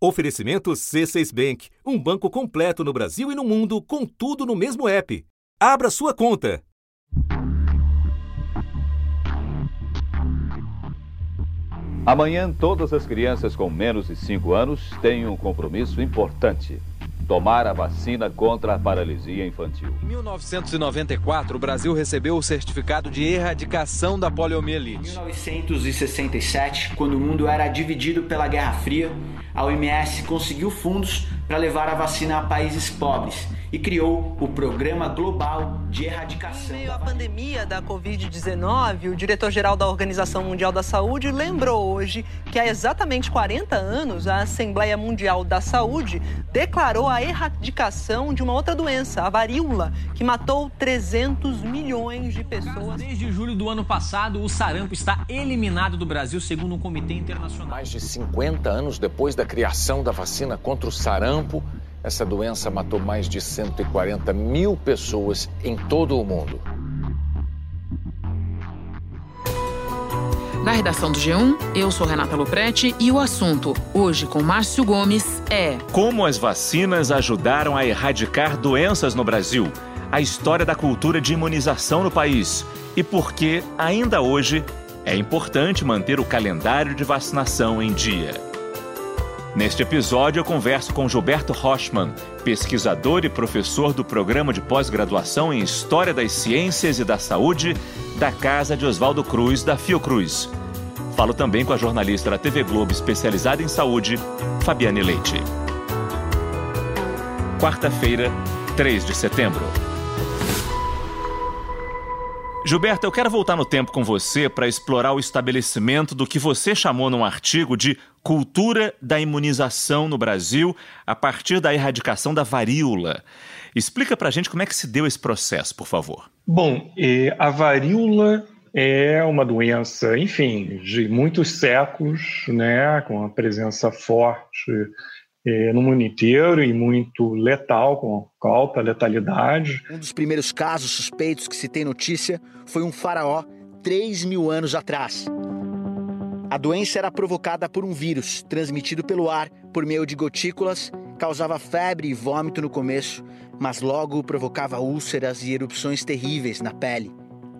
Oferecimento C6 Bank, um banco completo no Brasil e no mundo, com tudo no mesmo app. Abra sua conta. Amanhã, todas as crianças com menos de 5 anos têm um compromisso importante tomar a vacina contra a paralisia infantil. Em 1994, o Brasil recebeu o certificado de erradicação da poliomielite. Em 1967, quando o mundo era dividido pela Guerra Fria, a OMS conseguiu fundos para levar a vacina a países pobres e criou o Programa Global de Erradicação. Em meio à pandemia da Covid-19, o diretor-geral da Organização Mundial da Saúde lembrou hoje que há exatamente 40 anos a Assembleia Mundial da Saúde declarou a erradicação de uma outra doença, a varíola, que matou 300 milhões de pessoas. Desde julho do ano passado, o sarampo está eliminado do Brasil, segundo um comitê internacional. Mais de 50 anos depois da criação da vacina contra o sarampo, essa doença matou mais de 140 mil pessoas em todo o mundo. Da redação do G1, eu sou Renata Loprete e o assunto, hoje com Márcio Gomes, é. Como as vacinas ajudaram a erradicar doenças no Brasil, a história da cultura de imunização no país e por que, ainda hoje, é importante manter o calendário de vacinação em dia. Neste episódio, eu converso com Gilberto Rochman, pesquisador e professor do programa de pós-graduação em História das Ciências e da Saúde da Casa de Oswaldo Cruz, da Fiocruz. Falo também com a jornalista da TV Globo especializada em saúde, Fabiane Leite. Quarta-feira, 3 de setembro. Gilberto, eu quero voltar no tempo com você para explorar o estabelecimento do que você chamou num artigo de cultura da imunização no Brasil a partir da erradicação da varíola. Explica para a gente como é que se deu esse processo, por favor. Bom, a varíola é uma doença, enfim, de muitos séculos, né, com uma presença forte é, no mundo inteiro e muito letal, com, com alta letalidade. Um dos primeiros casos suspeitos que se tem notícia foi um faraó 3 mil anos atrás. A doença era provocada por um vírus transmitido pelo ar por meio de gotículas, causava febre e vômito no começo, mas logo provocava úlceras e erupções terríveis na pele.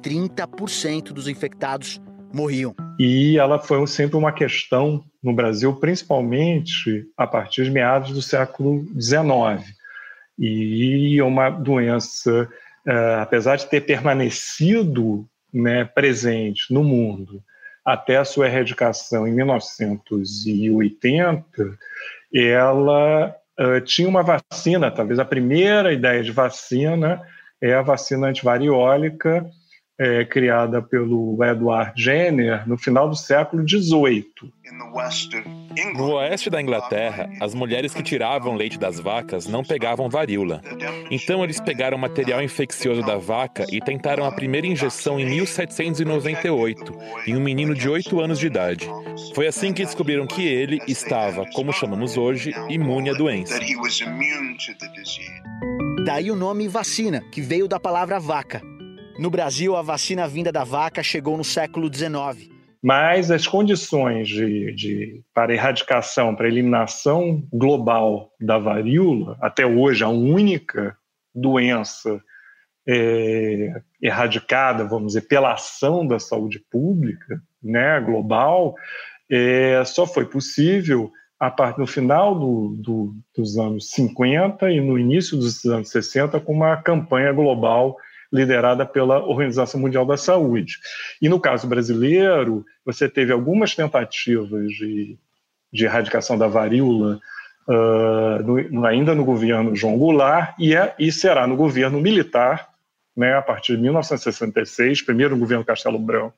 30% dos infectados morriam. E ela foi sempre uma questão no Brasil, principalmente a partir de meados do século XIX. E uma doença, é, apesar de ter permanecido né, presente no mundo até a sua erradicação em 1980, ela uh, tinha uma vacina, talvez a primeira ideia de vacina é a vacina antivariólica, é, criada pelo Edward Jenner no final do século XVIII. No oeste da Inglaterra, as mulheres que tiravam leite das vacas não pegavam varíola. Então eles pegaram material infeccioso da vaca e tentaram a primeira injeção em 1798, em um menino de 8 anos de idade. Foi assim que descobriram que ele estava, como chamamos hoje, imune à doença. Daí o nome vacina, que veio da palavra vaca. No Brasil, a vacina vinda da vaca chegou no século XIX. Mas as condições de, de, para erradicação, para eliminação global da varíola, até hoje a única doença é, erradicada, vamos dizer, pela ação da saúde pública né, global, é, só foi possível a partir no final do, do, dos anos 50 e no início dos anos 60 com uma campanha global liderada pela Organização Mundial da Saúde. E no caso brasileiro, você teve algumas tentativas de, de erradicação da varíola uh, no, ainda no governo João Goulart e, é, e será no governo militar, né, a partir de 1966, primeiro no governo Castelo Branco,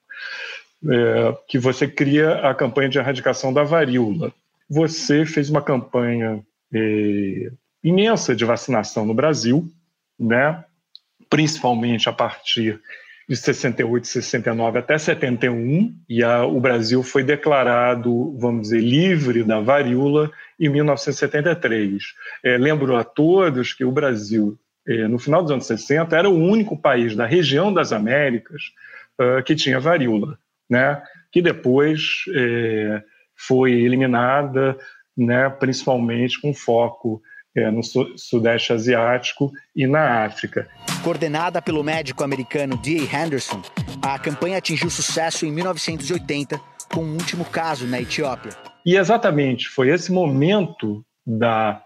é, que você cria a campanha de erradicação da varíola. Você fez uma campanha é, imensa de vacinação no Brasil, né? Principalmente a partir de 68, 69 até 71, e a, o Brasil foi declarado, vamos dizer, livre da varíola em 1973. É, lembro a todos que o Brasil, é, no final dos anos 60, era o único país da região das Américas uh, que tinha varíola, né? que depois é, foi eliminada né, principalmente com foco é, no Sudeste Asiático e na África. Coordenada pelo médico americano D.A. Henderson, a campanha atingiu sucesso em 1980, com um último caso na Etiópia. E exatamente foi esse momento da,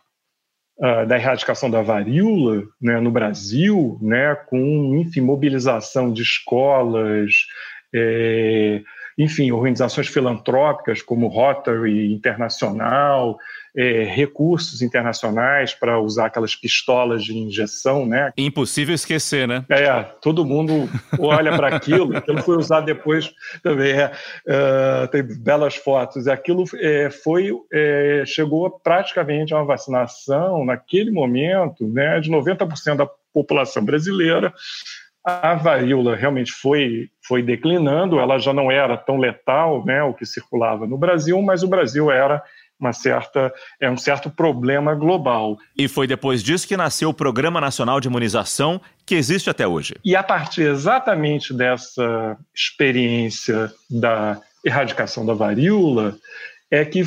uh, da erradicação da varíola né, no Brasil, né, com enfim, mobilização de escolas, é, enfim, organizações filantrópicas como Rotary Internacional, é, recursos internacionais para usar aquelas pistolas de injeção, né? Impossível esquecer, né? É, todo mundo olha para aquilo, aquilo foi usado depois também, é, é, tem belas fotos, aquilo é, foi, é, chegou praticamente a uma vacinação, naquele momento, né, de 90% da população brasileira, a varíola realmente foi, foi declinando, ela já não era tão letal, né, o que circulava no Brasil, mas o Brasil era uma certa é um certo problema global. E foi depois disso que nasceu o Programa Nacional de Imunização, que existe até hoje. E a partir exatamente dessa experiência da erradicação da varíola é que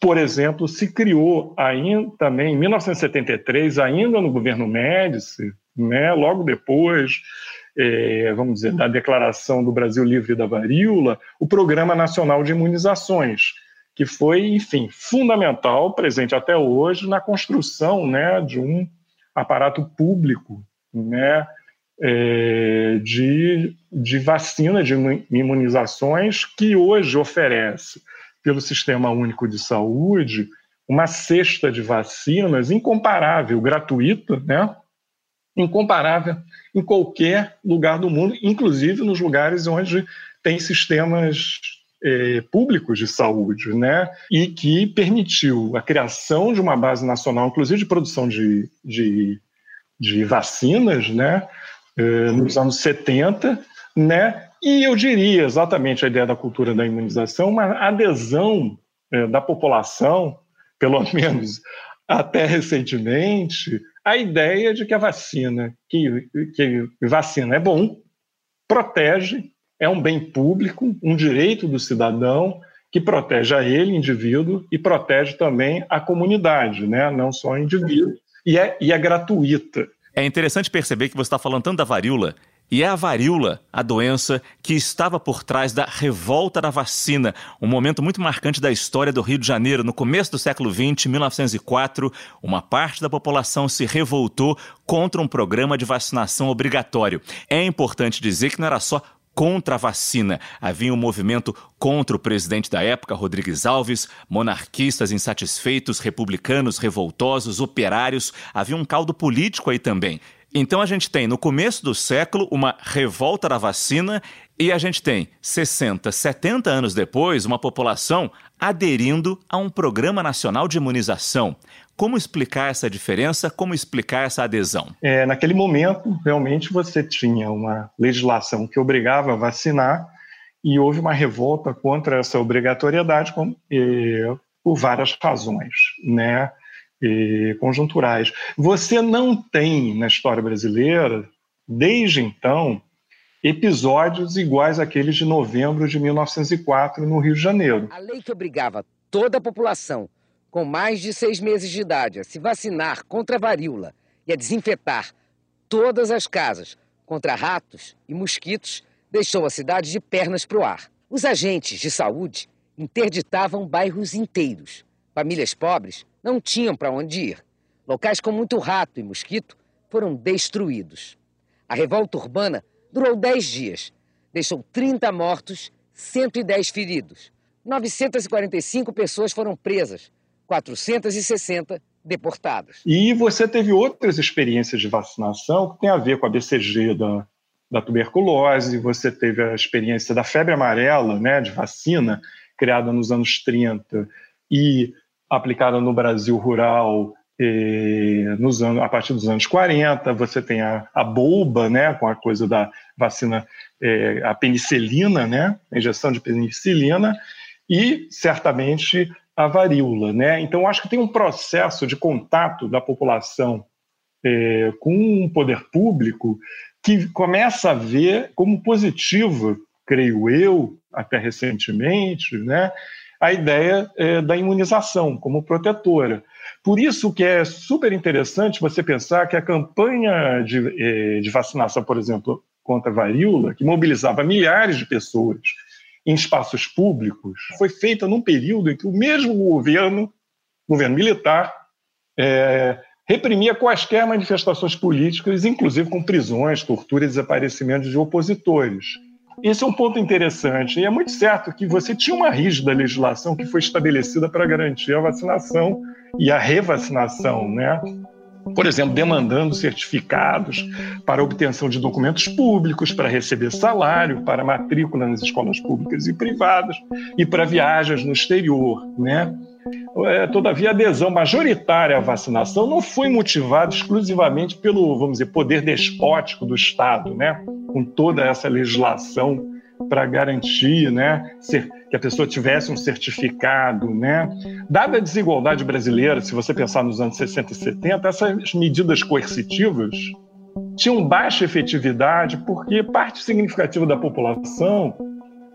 por exemplo, se criou ainda também em 1973, ainda no governo Médici, né, logo depois é, vamos dizer, da declaração do Brasil livre da varíola, o Programa Nacional de Imunizações, que foi, enfim, fundamental, presente até hoje, na construção né, de um aparato público né, é, de, de vacina, de imunizações, que hoje oferece, pelo Sistema Único de Saúde, uma cesta de vacinas incomparável, gratuita, né, incomparável em qualquer lugar do mundo, inclusive nos lugares onde tem sistemas é, públicos de saúde, né? E que permitiu a criação de uma base nacional, inclusive de produção de, de, de vacinas, né? É, nos anos 70, né? E eu diria exatamente a ideia da cultura da imunização, uma adesão é, da população, pelo menos até recentemente, a ideia de que a vacina, que, que vacina é bom, protege, é um bem público, um direito do cidadão que protege a ele, indivíduo, e protege também a comunidade, né? não só o indivíduo, e é, e é gratuita. É interessante perceber que você está falando tanto da varíola e é a varíola, a doença que estava por trás da revolta da vacina, um momento muito marcante da história do Rio de Janeiro. No começo do século XX, 1904, uma parte da população se revoltou contra um programa de vacinação obrigatório. É importante dizer que não era só contra a vacina. Havia um movimento contra o presidente da época, Rodrigues Alves, monarquistas insatisfeitos, republicanos revoltosos, operários. Havia um caldo político aí também. Então a gente tem no começo do século uma revolta da vacina e a gente tem 60, 70 anos depois uma população aderindo a um programa nacional de imunização. Como explicar essa diferença? Como explicar essa adesão? É, naquele momento, realmente você tinha uma legislação que obrigava a vacinar e houve uma revolta contra essa obrigatoriedade com, eh, por várias razões, né? Conjunturais. Você não tem na história brasileira, desde então, episódios iguais àqueles de novembro de 1904 no Rio de Janeiro. A lei que obrigava toda a população com mais de seis meses de idade a se vacinar contra a varíola e a desinfetar todas as casas contra ratos e mosquitos deixou a cidade de pernas para o ar. Os agentes de saúde interditavam bairros inteiros. Famílias pobres não tinham para onde ir. Locais com muito rato e mosquito foram destruídos. A revolta urbana durou 10 dias. Deixou 30 mortos, 110 feridos. 945 pessoas foram presas, 460 deportadas. E você teve outras experiências de vacinação que tem a ver com a BCG da, da tuberculose, você teve a experiência da febre amarela, né, de vacina, criada nos anos 30 e aplicada no Brasil rural nos anos, a partir dos anos 40. Você tem a, a bulba, né, com a coisa da vacina, eh, a penicilina, né, a injeção de penicilina, e certamente a varíola. Né? Então, acho que tem um processo de contato da população eh, com o poder público que começa a ver como positivo, creio eu, até recentemente, né, a ideia é, da imunização como protetora. Por isso que é super interessante você pensar que a campanha de, é, de vacinação, por exemplo, contra a varíola, que mobilizava milhares de pessoas em espaços públicos, foi feita num período em que o mesmo governo, governo militar, é, reprimia quaisquer manifestações políticas, inclusive com prisões, tortura e desaparecimentos de opositores. Esse é um ponto interessante. E é muito certo que você tinha uma rígida legislação que foi estabelecida para garantir a vacinação e a revacinação, né? Por exemplo, demandando certificados para obtenção de documentos públicos, para receber salário, para matrícula nas escolas públicas e privadas e para viagens no exterior, né? É, todavia, a adesão majoritária à vacinação não foi motivada exclusivamente pelo, vamos dizer, poder despótico do Estado, né? com toda essa legislação para garantir né, que a pessoa tivesse um certificado. Né? Dada a desigualdade brasileira, se você pensar nos anos 60 e 70, essas medidas coercitivas tinham baixa efetividade porque parte significativa da população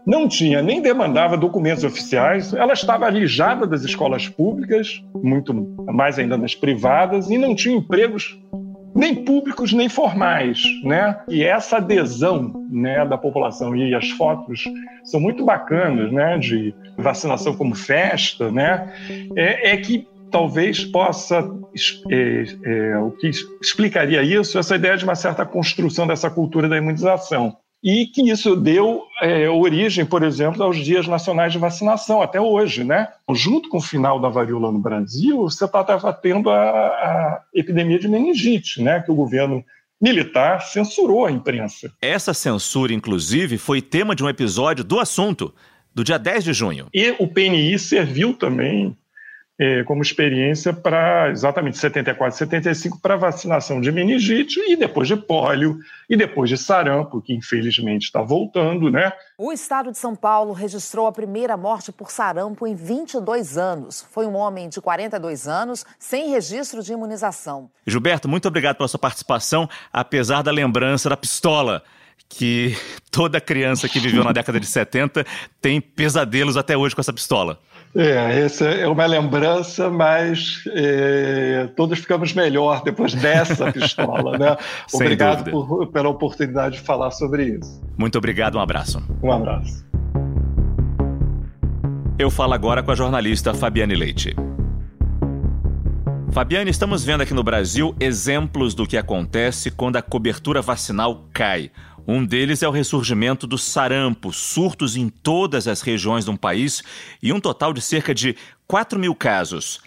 não tinha nem demandava documentos oficiais, ela estava alijada das escolas públicas, muito mais ainda nas privadas, e não tinha empregos nem públicos nem formais, né? E essa adesão, né, da população e as fotos são muito bacanas, né, de vacinação como festa, né? É, é que talvez possa é, é, o que explicaria isso essa ideia de uma certa construção dessa cultura da imunização e que isso deu é, origem, por exemplo, aos dias nacionais de vacinação, até hoje, né? Junto com o final da varíola no Brasil, você estava tá, tendo a, a, epidemia de meningite, né? Que o governo militar censurou a imprensa. Essa censura, inclusive, foi tema de um episódio do assunto, do dia 10 de junho. E o PNI serviu também é, como experiência para exatamente 74, 75 para vacinação de meningite e depois de pólio e depois de sarampo, que infelizmente está voltando, né? O estado de São Paulo registrou a primeira morte por sarampo em 22 anos. Foi um homem de 42 anos sem registro de imunização. Gilberto, muito obrigado pela sua participação, apesar da lembrança da pistola que toda criança que viveu na década de 70 tem pesadelos até hoje com essa pistola. É, essa é uma lembrança, mas é, todos ficamos melhor depois dessa pistola, né? obrigado por, pela oportunidade de falar sobre isso. Muito obrigado, um abraço. Um abraço. Eu falo agora com a jornalista Fabiane Leite. Fabiane, estamos vendo aqui no Brasil exemplos do que acontece quando a cobertura vacinal cai. Um deles é o ressurgimento do sarampo, surtos em todas as regiões do país e um total de cerca de 4 mil casos.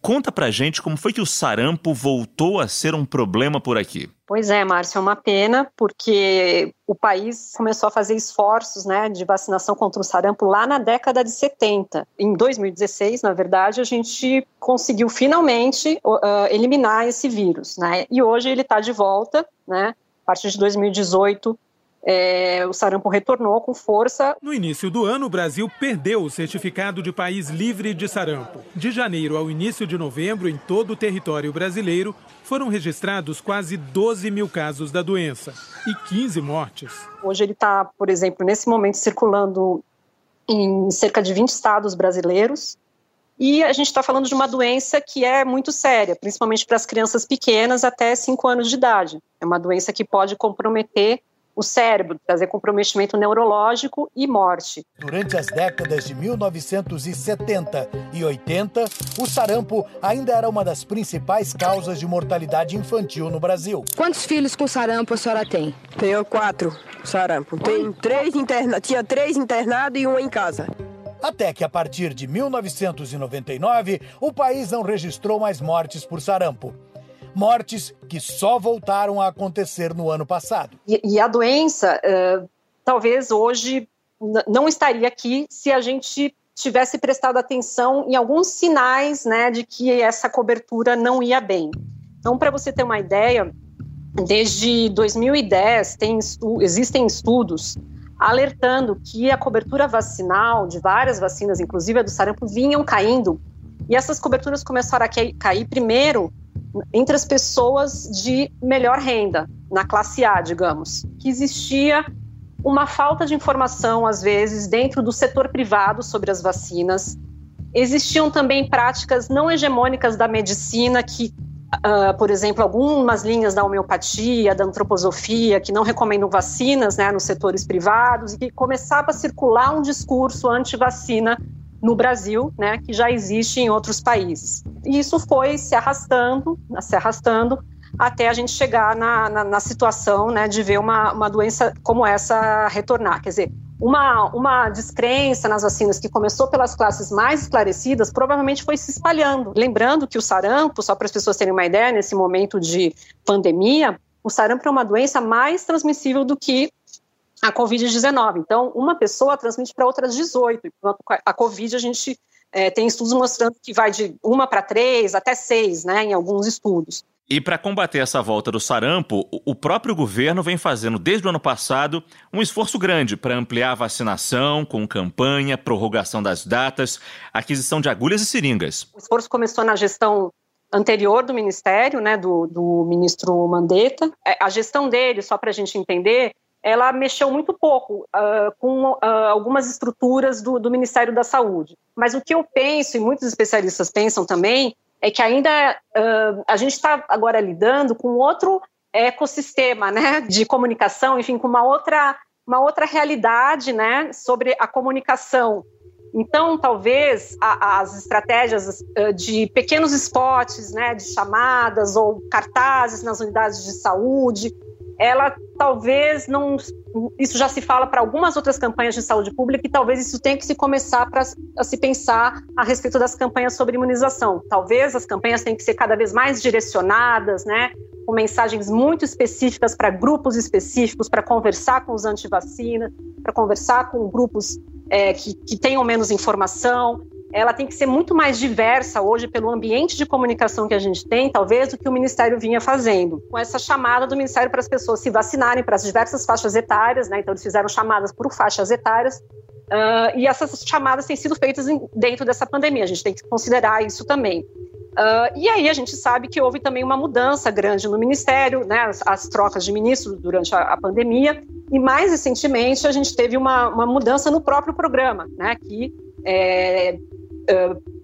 Conta pra gente como foi que o sarampo voltou a ser um problema por aqui. Pois é, Márcio, é uma pena, porque o país começou a fazer esforços né, de vacinação contra o sarampo lá na década de 70. Em 2016, na verdade, a gente conseguiu finalmente uh, eliminar esse vírus. Né? E hoje ele está de volta, né? A partir de 2018, é, o sarampo retornou com força. No início do ano, o Brasil perdeu o certificado de país livre de sarampo. De janeiro ao início de novembro, em todo o território brasileiro, foram registrados quase 12 mil casos da doença e 15 mortes. Hoje ele está, por exemplo, nesse momento circulando em cerca de 20 estados brasileiros. E a gente está falando de uma doença que é muito séria, principalmente para as crianças pequenas até 5 anos de idade. É uma doença que pode comprometer o cérebro, trazer comprometimento neurológico e morte. Durante as décadas de 1970 e 80, o sarampo ainda era uma das principais causas de mortalidade infantil no Brasil. Quantos filhos com sarampo a senhora tem? Tenho quatro sarampo. Tem três interna... Tinha três internados e um em casa. Até que a partir de 1999, o país não registrou mais mortes por sarampo. Mortes que só voltaram a acontecer no ano passado. E, e a doença, uh, talvez hoje não estaria aqui se a gente tivesse prestado atenção em alguns sinais né, de que essa cobertura não ia bem. Então, para você ter uma ideia, desde 2010 tem, existem estudos alertando que a cobertura vacinal de várias vacinas, inclusive a do sarampo, vinham caindo. E essas coberturas começaram a cair primeiro entre as pessoas de melhor renda, na classe A, digamos, que existia uma falta de informação, às vezes, dentro do setor privado sobre as vacinas. Existiam também práticas não hegemônicas da medicina que Uh, por exemplo, algumas linhas da homeopatia, da antroposofia, que não recomendam vacinas né, nos setores privados, e que começava a circular um discurso anti-vacina no Brasil, né, que já existe em outros países. E isso foi se arrastando, se arrastando, até a gente chegar na, na, na situação né, de ver uma, uma doença como essa retornar. Quer dizer, uma, uma descrença nas vacinas que começou pelas classes mais esclarecidas provavelmente foi se espalhando. Lembrando que o sarampo, só para as pessoas terem uma ideia, nesse momento de pandemia, o sarampo é uma doença mais transmissível do que a Covid-19. Então, uma pessoa transmite para outras 18, enquanto a Covid a gente é, tem estudos mostrando que vai de uma para três até seis, né, em alguns estudos. E para combater essa volta do sarampo, o próprio governo vem fazendo desde o ano passado um esforço grande para ampliar a vacinação, com campanha, prorrogação das datas, aquisição de agulhas e seringas. O esforço começou na gestão anterior do ministério, né, do, do ministro Mandetta. É, a gestão dele, só para a gente entender, ela mexeu muito pouco uh, com uh, algumas estruturas do, do Ministério da Saúde. Mas o que eu penso, e muitos especialistas pensam também, é que ainda uh, a gente está agora lidando com outro ecossistema né, de comunicação, enfim, com uma outra, uma outra realidade né, sobre a comunicação. Então, talvez a, as estratégias de pequenos spots, né, de chamadas ou cartazes nas unidades de saúde, ela talvez não. Isso já se fala para algumas outras campanhas de saúde pública e talvez isso tenha que se começar para se pensar a respeito das campanhas sobre imunização. Talvez as campanhas tenham que ser cada vez mais direcionadas, né? Com mensagens muito específicas para grupos específicos, para conversar com os antivacina, para conversar com grupos é, que, que tenham menos informação ela tem que ser muito mais diversa hoje pelo ambiente de comunicação que a gente tem, talvez, do que o Ministério vinha fazendo. Com essa chamada do Ministério para as pessoas se vacinarem para as diversas faixas etárias, né? Então, eles fizeram chamadas por faixas etárias. Uh, e essas chamadas têm sido feitas em, dentro dessa pandemia, a gente tem que considerar isso também. Uh, e aí a gente sabe que houve também uma mudança grande no Ministério, né, as, as trocas de ministros durante a, a, pandemia, e mais recentemente a gente teve uma, uma mudança no próprio programa, né, que é,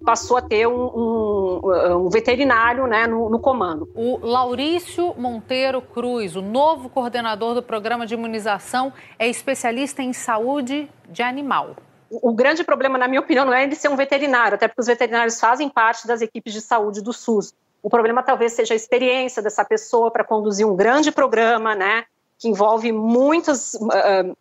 passou a ter um, um, um veterinário né, no, no, comando. O Laurício Monteiro Cruz, o novo coordenador do programa de imunização, é especialista em saúde de animal. O, o grande problema, na minha opinião, não é ele ser um veterinário, até porque os veterinários fazem parte das equipes de saúde do SUS. O problema talvez seja a experiência dessa pessoa para conduzir um grande programa, né, que envolve muitas, uh,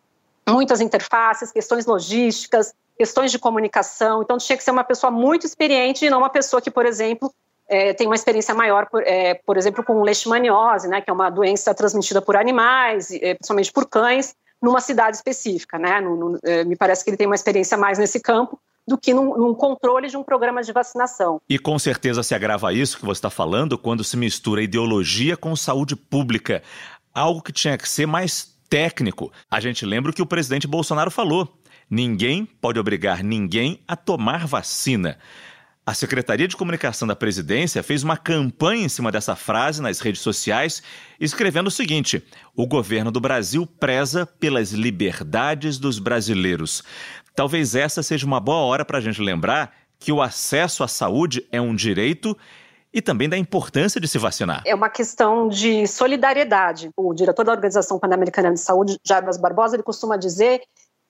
muitas interfaces, questões logísticas, questões de comunicação. Então, tinha que ser uma pessoa muito experiente e não uma pessoa que, por exemplo, é, tem uma experiência maior, por, é, por exemplo, com leishmaniose, né, que é uma doença transmitida por animais, é, principalmente por cães, numa cidade específica. Né? No, no, é, me parece que ele tem uma experiência mais nesse campo do que num, num, controle de um programa de vacinação. E com certeza se agrava isso que você está falando quando se mistura ideologia com saúde pública. Algo que tinha que ser mais técnico. A gente lembra o que o presidente Bolsonaro falou. Ninguém pode obrigar ninguém a tomar vacina. A Secretaria de Comunicação da Presidência fez uma campanha em cima dessa frase nas redes sociais, escrevendo o seguinte: o governo do Brasil preza pelas liberdades dos brasileiros. Talvez essa seja uma boa hora para a gente lembrar que o acesso à saúde é um direito e também da importância de se vacinar. É uma questão de solidariedade. O diretor da Organização Pan-Americana de Saúde, Jarbas Barbosa, ele costuma dizer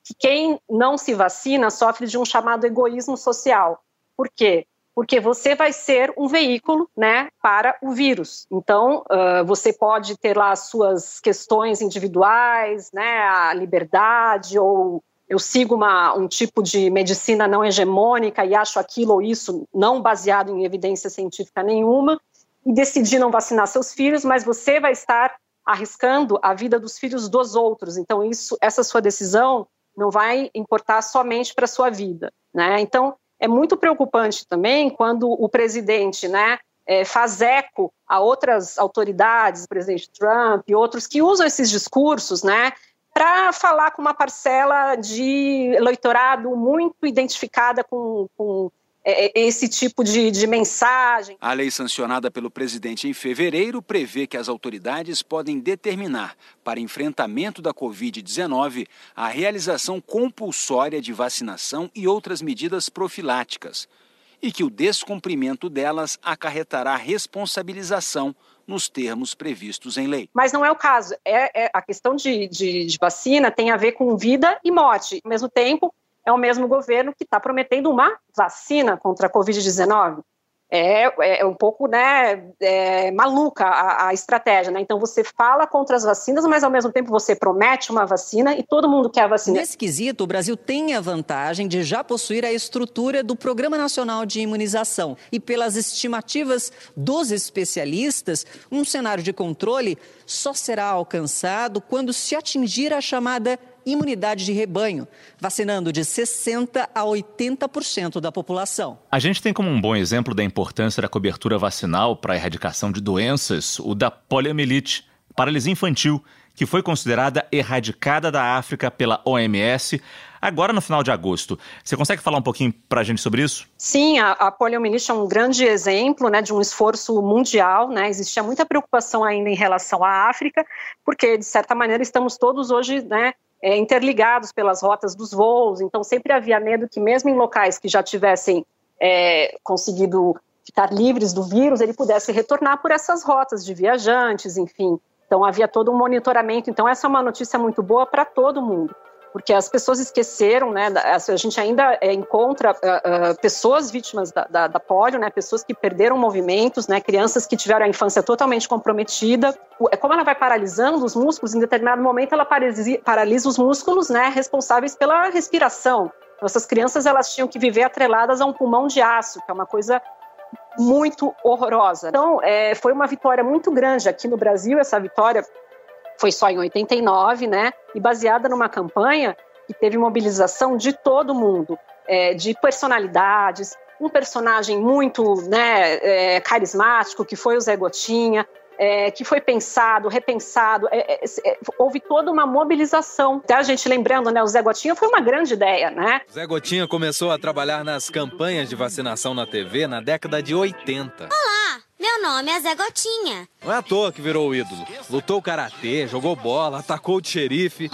que quem não se vacina sofre de um chamado egoísmo social. Por quê? Porque você vai ser um veículo né, para o vírus. Então, uh, você pode ter lá as suas questões individuais, né, a liberdade, ou eu sigo uma, um tipo de medicina não hegemônica e acho aquilo ou isso não baseado em evidência científica nenhuma, e decidir não vacinar seus filhos, mas você vai estar arriscando a vida dos filhos dos outros. Então, isso, essa sua decisão não vai importar somente para a sua vida. Né? Então, é muito preocupante também quando o presidente né, é, faz eco a outras autoridades, o presidente Trump e outros, que usam esses discursos né, para falar com uma parcela de eleitorado muito identificada com, com esse tipo de, de mensagem. A lei sancionada pelo presidente em fevereiro prevê que as autoridades podem determinar, para enfrentamento da Covid-19, a realização compulsória de vacinação e outras medidas profiláticas, e que o descumprimento delas acarretará responsabilização nos termos previstos em lei. Mas não é o caso. É, é a questão de, de, de, vacina tem a ver com vida e morte. Ao mesmo tempo, é o mesmo governo que está prometendo uma vacina contra a Covid-19. É, é, um pouco né, é, maluca a, a estratégia. Né? Então, você fala contra as vacinas, mas ao mesmo tempo você promete uma vacina e todo mundo quer a vacina. Nesse quesito, o Brasil tem a vantagem de já possuir a estrutura do Programa Nacional de Imunização. E pelas estimativas dos especialistas, um cenário de controle só será alcançado quando se atingir a chamada imunidade de rebanho, vacinando de 60% a 80% da população. A gente tem como um bom exemplo da importância da cobertura vacinal para a erradicação de doenças o da poliomielite, paralisia infantil, que foi considerada erradicada da África pela OMS agora no final de agosto. Você consegue falar um pouquinho para a gente sobre isso? Sim, a, a poliomielite é um grande exemplo né, de um esforço mundial. Né? Existia muita preocupação ainda em relação à África, porque, de certa maneira, estamos todos hoje né, é, interligados pelas rotas dos voos, então sempre havia medo que mesmo em locais que já tivessem é, conseguido ficar livres do vírus, ele pudesse retornar por essas rotas de viajantes, enfim. Então havia todo um monitoramento. Então essa é uma notícia muito boa para todo mundo porque as pessoas esqueceram, né? A gente ainda é, encontra uh, uh, pessoas vítimas da, da, da, polio, né? Pessoas que perderam movimentos, né? Crianças que tiveram a infância totalmente comprometida. É como ela vai paralisando os músculos, em determinado momento ela paralisa, paralisa os músculos, né? Responsáveis pela respiração. Então, essas crianças elas tinham que viver atreladas a um pulmão de aço, que é uma coisa muito horrorosa. Então, é, foi uma vitória muito grande aqui no Brasil. Essa vitória foi só em 89, né? E baseada numa campanha que teve mobilização de todo mundo, é, de personalidades, um personagem muito né, é, carismático, que foi o Zé Gotinha, é, que foi pensado, repensado, é, é, é, houve toda uma mobilização. Até a gente lembrando, né, o Zé Gotinha foi uma grande ideia, né? Zé Gotinha começou a trabalhar nas campanhas de vacinação na TV na década de 80. Olá, meu nome é Zé Gotinha. Não é à toa que virou o ídolo. Lutou karatê, jogou bola, atacou o xerife.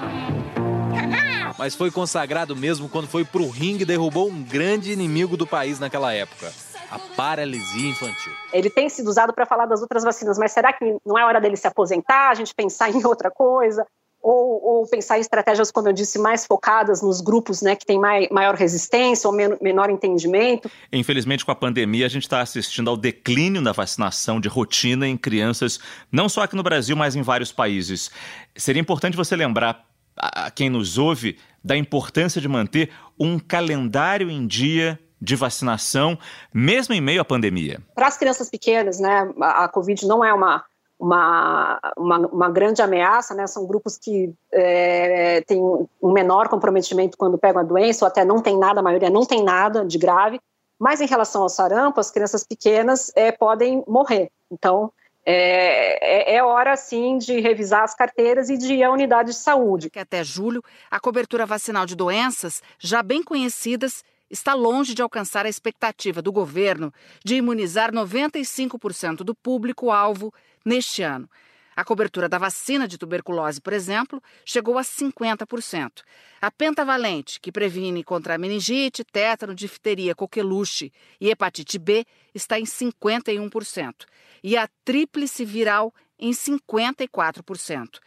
Mas foi consagrado mesmo quando foi pro ringue e derrubou um grande inimigo do país naquela época a paralisia infantil. Ele tem sido usado para falar das outras vacinas, mas será que não é hora dele se aposentar, a gente pensar em outra coisa? Ou, ou, pensar em estratégias, como eu disse, mais focadas nos grupos né, que têm mai, maior resistência ou men menor entendimento. Infelizmente, com a pandemia, a gente está assistindo ao declínio da vacinação de rotina em crianças, não só aqui no Brasil, mas em vários países. Seria importante você lembrar a quem nos ouve da importância de manter um calendário em dia de vacinação, mesmo em meio à pandemia? Para as crianças pequenas, né, a, Covid não é uma, uma, uma, uma, grande ameaça, né? São grupos que é, têm um menor comprometimento quando pegam a doença, ou até não tem nada, a maioria não tem nada de grave. Mas em relação ao sarampo, as crianças pequenas é, podem morrer. Então, é, é, é, hora, sim, de revisar as carteiras e de ir à unidade de saúde. Que até julho, a cobertura vacinal de doenças já bem conhecidas está longe de alcançar a expectativa do governo de imunizar 95% do público-alvo neste ano. A cobertura da vacina de tuberculose, por exemplo, chegou a 50%. A pentavalente, que previne contra meningite, tétano, difteria, coqueluche e hepatite B, está em 51%. E a tríplice viral em 54%.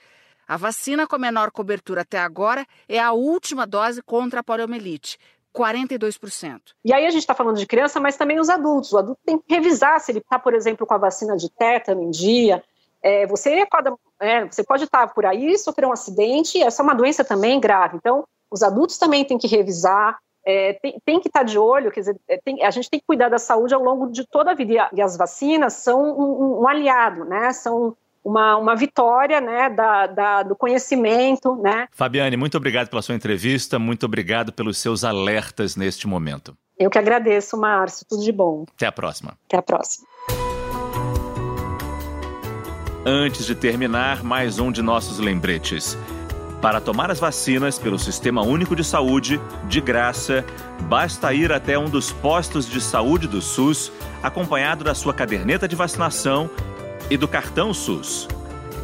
A vacina com menor cobertura até agora é a última dose contra a poliomielite, 42%. E aí a gente está falando de criança, mas também os adultos. O adulto tem que revisar se ele está, por exemplo, com a vacina de tétano em dia. É, você, acorda, é, você pode estar tá por aí, sofrer um acidente, essa é uma doença também grave. Então, os adultos também têm que revisar, é, tem, tem, que estar tá de olho, quer dizer, é, tem, a gente tem que cuidar da saúde ao longo de toda a vida. E as vacinas são um, um aliado, né? São uma, uma vitória né, da, da, do conhecimento. Né? Fabiane, muito obrigado pela sua entrevista, muito obrigado pelos seus alertas neste momento. Eu que agradeço, Márcio. Tudo de bom. Até a próxima. Até a próxima. Antes de terminar, mais um de nossos lembretes. Para tomar as vacinas pelo Sistema Único de Saúde, de graça, basta ir até um dos postos de saúde do SUS, acompanhado da sua caderneta de vacinação e do cartão SUS.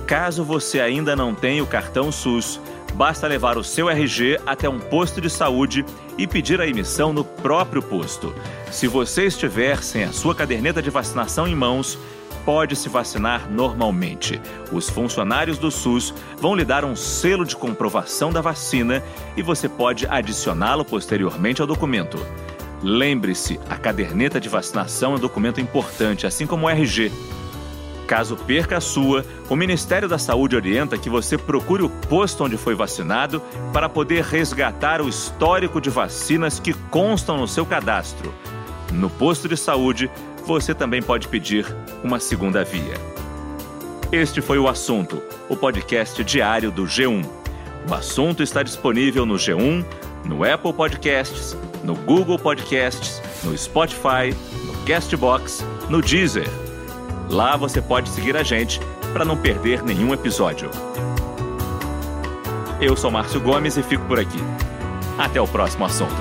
Caso você ainda não tenha o cartão SUS, basta levar o seu RG até um posto de saúde e pedir a emissão no próprio posto. Se você estiver sem a sua caderneta de vacinação em mãos, pode se vacinar normalmente. Os funcionários do SUS vão lhe dar um selo de comprovação da vacina e você pode adicioná-lo posteriormente ao documento. Lembre-se, a caderneta de vacinação é um documento importante, assim como o RG. Caso perca a sua, o Ministério da Saúde orienta que você procure o posto onde foi vacinado para poder resgatar o histórico de vacinas que constam no seu cadastro. No posto de saúde, você também pode pedir uma segunda via. Este foi o assunto, o podcast diário do G1. O assunto está disponível no G1, no Apple Podcasts, no Google Podcasts, no Spotify, no Castbox, no Deezer. Lá você pode seguir a gente para não perder nenhum episódio. Eu sou Márcio Gomes e fico por aqui. Até o próximo assunto.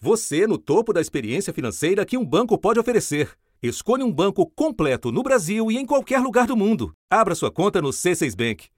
Você no topo da experiência financeira que um banco pode oferecer. Escolha um banco completo no Brasil e em qualquer lugar do mundo. Abra sua conta no C6 Bank.